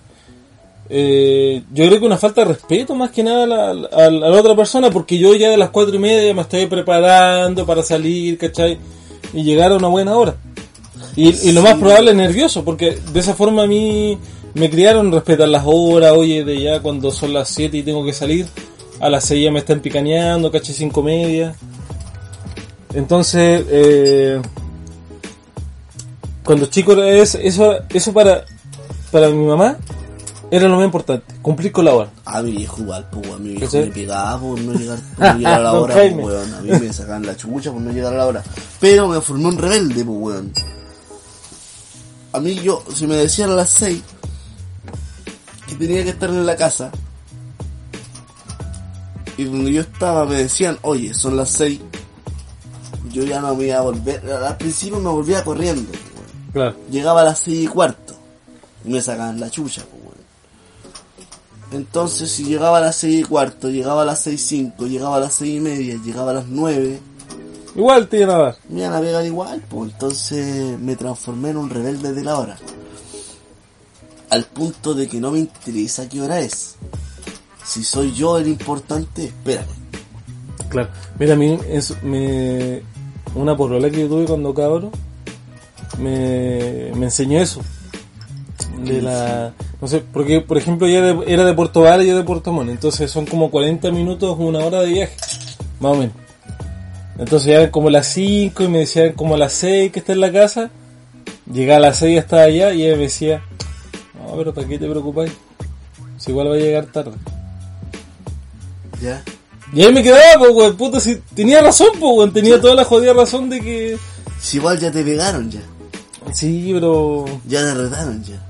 eh, yo creo que una falta de respeto más que nada a la, a la- a la otra persona, porque yo ya de las 4 y media me estoy preparando para salir, ¿cachai? Y llegar a una buena hora. Y, y lo más probable es nervioso, porque de esa forma a mí me criaron respetar las horas, oye, de ya cuando son las 7 y tengo que salir, a las 6 ya me están picaneando, ¿cachai? 5 media. Entonces, eh, cuando chico era es- eso, eso para, para mi mamá era lo más importante, cumplir con la hora. A mi viejo igual, pues, weón. Mi viejo me pegaba por no llegar, por no llegar a la hora, pues, weón. A mí me sacaban la chucha por no llegar a la hora. Pero me formé un rebelde, pues, weón. A mí yo, si me decían a las 6 que tenía que estar en la casa, y donde yo estaba me decían, oye, son las 6, yo ya no me iba a volver. Al principio me volvía corriendo. Claro. Llegaba a las seis y cuarto y me sacaban la chucha. Entonces, si llegaba a las seis y cuarto, llegaba a las seis y cinco, llegaba a las seis y media, llegaba a las nueve, Igual te iban a dar. me iban a pegar igual, pues. Entonces, me transformé en un rebelde de la hora. Al punto de que no me interesa qué hora es. Si soy yo el importante, espérate. Claro. Mira, a mí es, me, una porola que yo tuve cuando cabro me, me enseñó eso. De la, no sé, porque por ejemplo ella era de Puerto Vara y yo de Puerto Montt, entonces son como 40 minutos, una hora de viaje, más o menos. Entonces ya eran como las 5 y me decían como las 6 que está en la casa, llegaba a las 6 y estaba allá y ella me decía, no, pero ¿para qué te preocupáis? Si igual va a llegar tarde. ¿Ya? Y ahí me quedaba, pues, weón, puta, si tenía razón, pues, weón, tenía toda la jodida razón de que... Si igual ya te pegaron ya. Sí, pero Ya te retaron ya.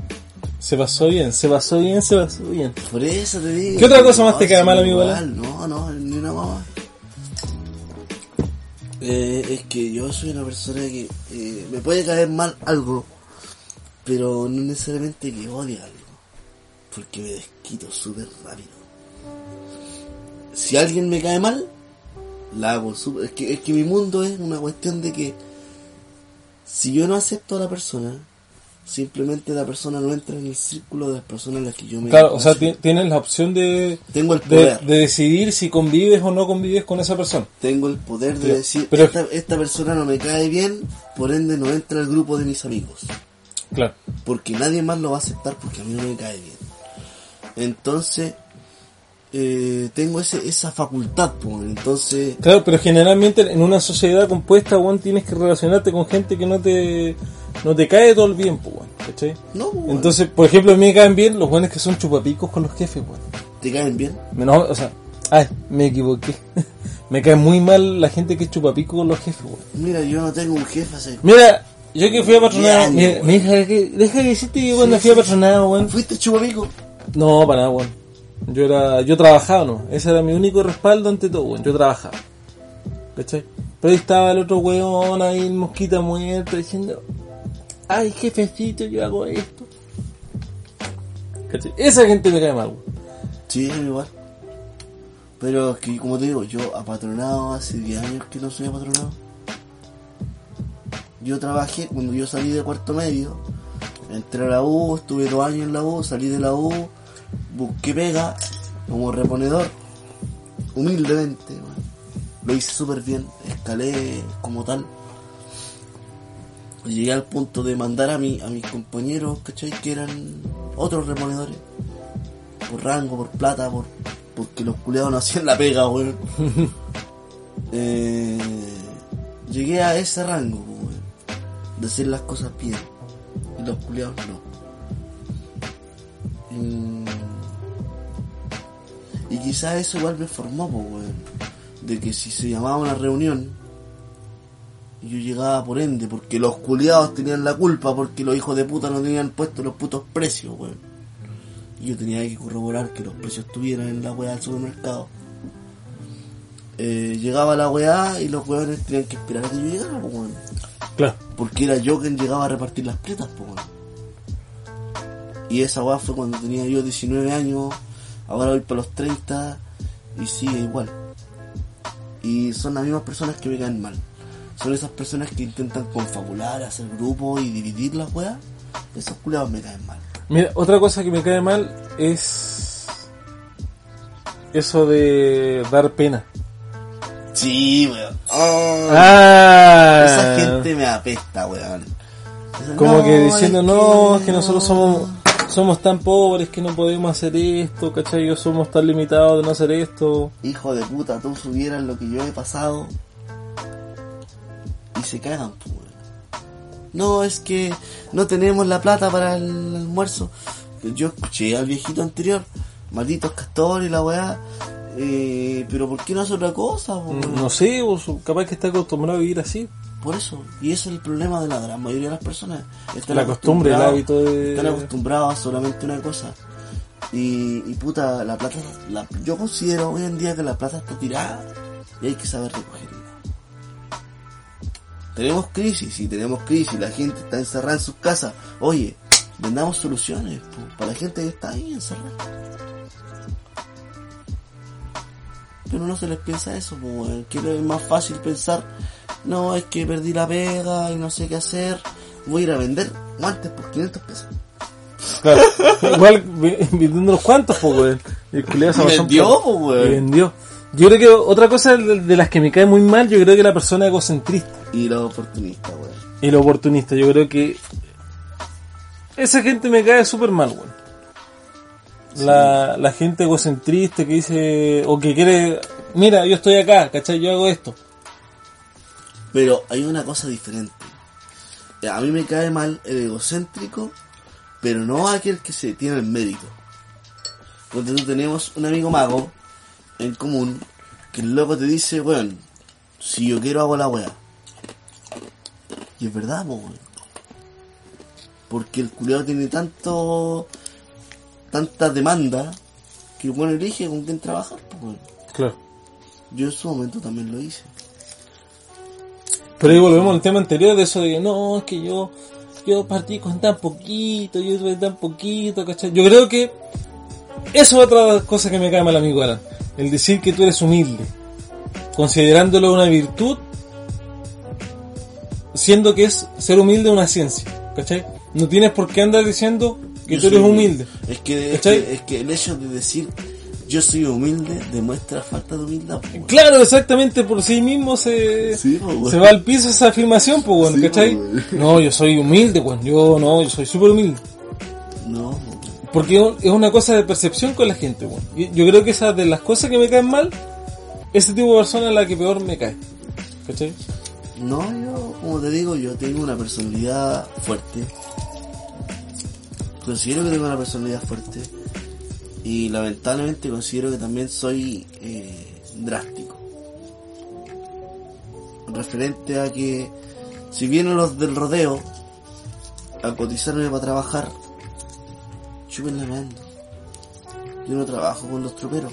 se pasó bien, se pasó bien, se pasó bien. Por eso te digo. ¿Qué otra cosa más te cae mal, amigo igual, No, no, ni una más. Eh, es que yo soy una persona que eh, me puede caer mal algo, pero no necesariamente que odie algo, porque me desquito súper rápido. Si alguien me cae mal, la hago súper... Es que, es que mi mundo es una cuestión de que Si yo no acepto a la persona, simplemente la persona no entra en el círculo de las personas en las que yo me Claro, o sea, tienes la opción de, tengo el de, poder. de decidir si convives o no convives con esa persona. Tengo el poder de Pero- decir, pero- esta, esta persona no me cae bien, por ende no entra al grupo de mis amigos. Claro. Porque nadie más lo va a aceptar porque a mí no me cae bien. Entonces, eh, tengo ese, esa facultad, pues. Entonces, Claro, pero generalmente en una sociedad compuesta, weón, tienes que relacionarte con gente que no te, no te cae todo el bien, pues, weón, ¿cachai? no, pues, Entonces, por ejemplo, a mí me caen bien los buenos que son chupapicos con los jefes, weón. ¿te caen bien? No, o sea, ay, me equivoqué. me cae muy mal la gente que es chupapico con los jefes, weón. Mira, yo no tengo un jefe hace... Mira, yo que fui a patronado, mira, mira, deja que, deja que decirte que cuando Sí, fui a sí. patronado, weón. ¿Fuiste chupapico? No, para nada, weón. Yo era, yo trabajaba, no. Ese era mi único respaldo ante todo, weón. Yo trabajaba. ¿Cachai? Pero ahí estaba el otro weón ahí, el mosquita muerto, diciendo, ay, jefecito, yo hago esto. ¿Cachai? Esa gente me cae mal, weón. Sí, igual. Pero es que, como te digo, yo apatronado hace 10 años que no soy apatronado. Yo trabajé cuando yo salí de cuarto medio. Entré a la U, estuve dos años en la U, salí de la U, busqué pega como reponedor. Humildemente, weón. Lo hice súper bien, escalé como tal. Y llegué al punto de mandar a, mi, a mis compañeros, ¿cachai? Que eran otros reponedores por rango, por plata, por porque los culiados no hacían la pega, weón. Eh, llegué a ese rango, weón, de hacer las cosas bien. Y los culiados no. Y quizás eso igual me formó, po, weón. De que si se llamaba una reunión, yo llegaba por ende, porque los culiados tenían la culpa, porque los hijos de puta no tenían puestos los putos precios, weón. Y yo tenía que corroborar que los precios estuvieran en la weá del supermercado. Eh, llegaba la weá y los weones tenían que esperar a que yo llegara, po, weón. Claro. Porque era yo quien llegaba a repartir las pletas, po, weón. Y esa weá fue cuando tenía yo 19 años, ahora voy para los 30 y sigue igual. Y son las mismas personas que me caen mal. Son esas personas que intentan confabular, hacer grupos y dividir las weas. Esos culiados me caen mal. Mira, otra cosa que me cae mal es eso de dar pena. Sí, weón. Ah, Esa gente me apesta, weón. Como no, que diciendo, es no, es que nosotros somos somos tan pobres que no podemos hacer esto, ¿cachai? Yo somos tan limitados de no hacer esto. Hijo de puta, todos supieran lo que yo he pasado. Y se cagan, pues. No, es que no tenemos la plata para el almuerzo. Yo escuché al viejito anterior, malditos castores y la weá. Eh, pero ¿por qué no hace otra cosa? No sé, vos, capaz que está acostumbrado a vivir así. Por eso, y ese es el problema de la gran mayoría de las personas. Están La costumbre, el hábito de- Están acostumbrados a solamente una cosa. Y, y puta, la plata, la- yo considero hoy en día que la plata está tirada y hay que saber recogerla. Tenemos crisis, y tenemos crisis, la gente está encerrada en sus casas. Oye, vendamos soluciones po, para la gente que está ahí encerrada. Pero no se les piensa eso, po, que es más fácil pensar, no, es que perdí la pega y no sé qué hacer, voy a ir a vender guantes por 500 pesos. Claro. Igual vendiendo unos cuantos, pues, weón. El culiao se vendió, vendió. Yo creo que otra cosa de, las que me cae muy mal, yo creo que la persona egocentrista Y los oportunistas, weón. y el oportunista. Yo creo que esa gente me cae súper mal, weón. La, la gente egocentrista que dice, o que quiere, mira, yo estoy acá, ¿cachai? Yo hago esto. Pero hay una cosa diferente. Eh, A mí me cae mal el egocéntrico, pero no aquel que se tiene el mérito. Tú tenemos un amigo mago en común que el loco te dice, weón, si yo quiero hago la weá. Y es verdad, po, weón. Porque el culiado tiene tanto, tanta demanda que el weón elige con quién trabajar, po, weón. Claro. Yo en su momento también lo hice. Pero ahí volvemos al tema anterior de eso de que no, es que yo, yo partí con tan poquito, yo tuve tan poquito, ¿cachai? Yo creo que eso es otra cosa que me cae mal amigo Alan. El decir que tú eres humilde. Considerándolo una virtud, siendo que es ser humilde una ciencia, ¿cachai? No tienes por qué andar diciendo que Yo tú eres humilde. Es que, es ¿Cachai? que, es que el hecho de decir yo soy humilde demuestra falta de humildad. po. Claro, exactamente por sí mismo se, Sí, po, weón. se va al piso esa afirmación, pues bueno, Sí, ¿cachai? po. No, yo soy humilde, weón, yo no, yo soy súper humilde. No, po, Porque es una cosa de percepción con la gente. Y Yo creo que esa de las cosas que me caen mal, ese tipo de persona es la que peor me cae. ¿Cachai? no, yo, como te digo, yo tengo una personalidad fuerte. Considero que tengo una personalidad fuerte. Y lamentablemente considero que también soy eh, drástico. Referente a que si vienen los del rodeo a cotizarme para trabajar, chupen la mano. Yo no trabajo con los troperos.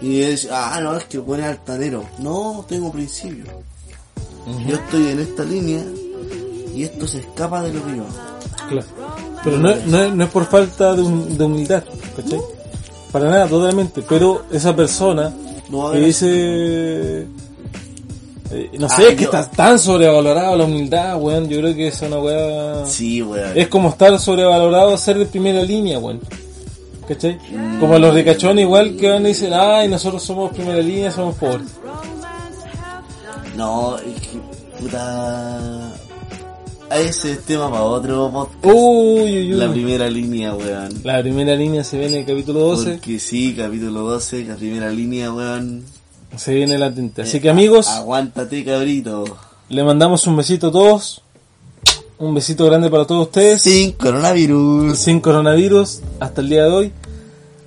Y es, ah, no, es que pone altanero. No, tengo principio. Yo estoy en esta línea y esto se escapa de lo que yo hago. Pero no, no, no es por falta de, hum- de humildad, ¿cachai? Para nada, totalmente. Pero esa persona No que dice... eh, no Ah, sé, es que yo- está tan sobrevalorada la humildad, weón. Yo creo que es una weá... Sí, weón. Es como estar sobrevalorado ser de primera línea, weón. ¿Cachai? Mm. Como los ricachones igual que van y dicen, ay, nosotros somos primera línea, somos pobres. No, es que, puta... Ese es tema para otro podcast. Uy, uy, uy. La primera línea, weón. La primera línea se viene en el capítulo 12, Porque sí, capítulo 12, la primera línea, weón. se viene latente. Así que amigos, Aguántate, cabrito. le mandamos un besito a todos. Un besito grande para todos ustedes. Sin coronavirus. Sin coronavirus hasta el día de hoy.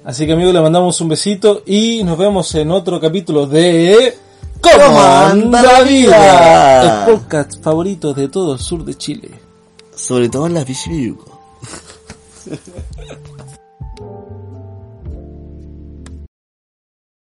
Así que amigos, le mandamos un besito y nos vemos en otro capítulo de ¿Cómo anda la vida? El podcast favorito de todo el sur de Chile. Sobre todo en la Pichipiyuco.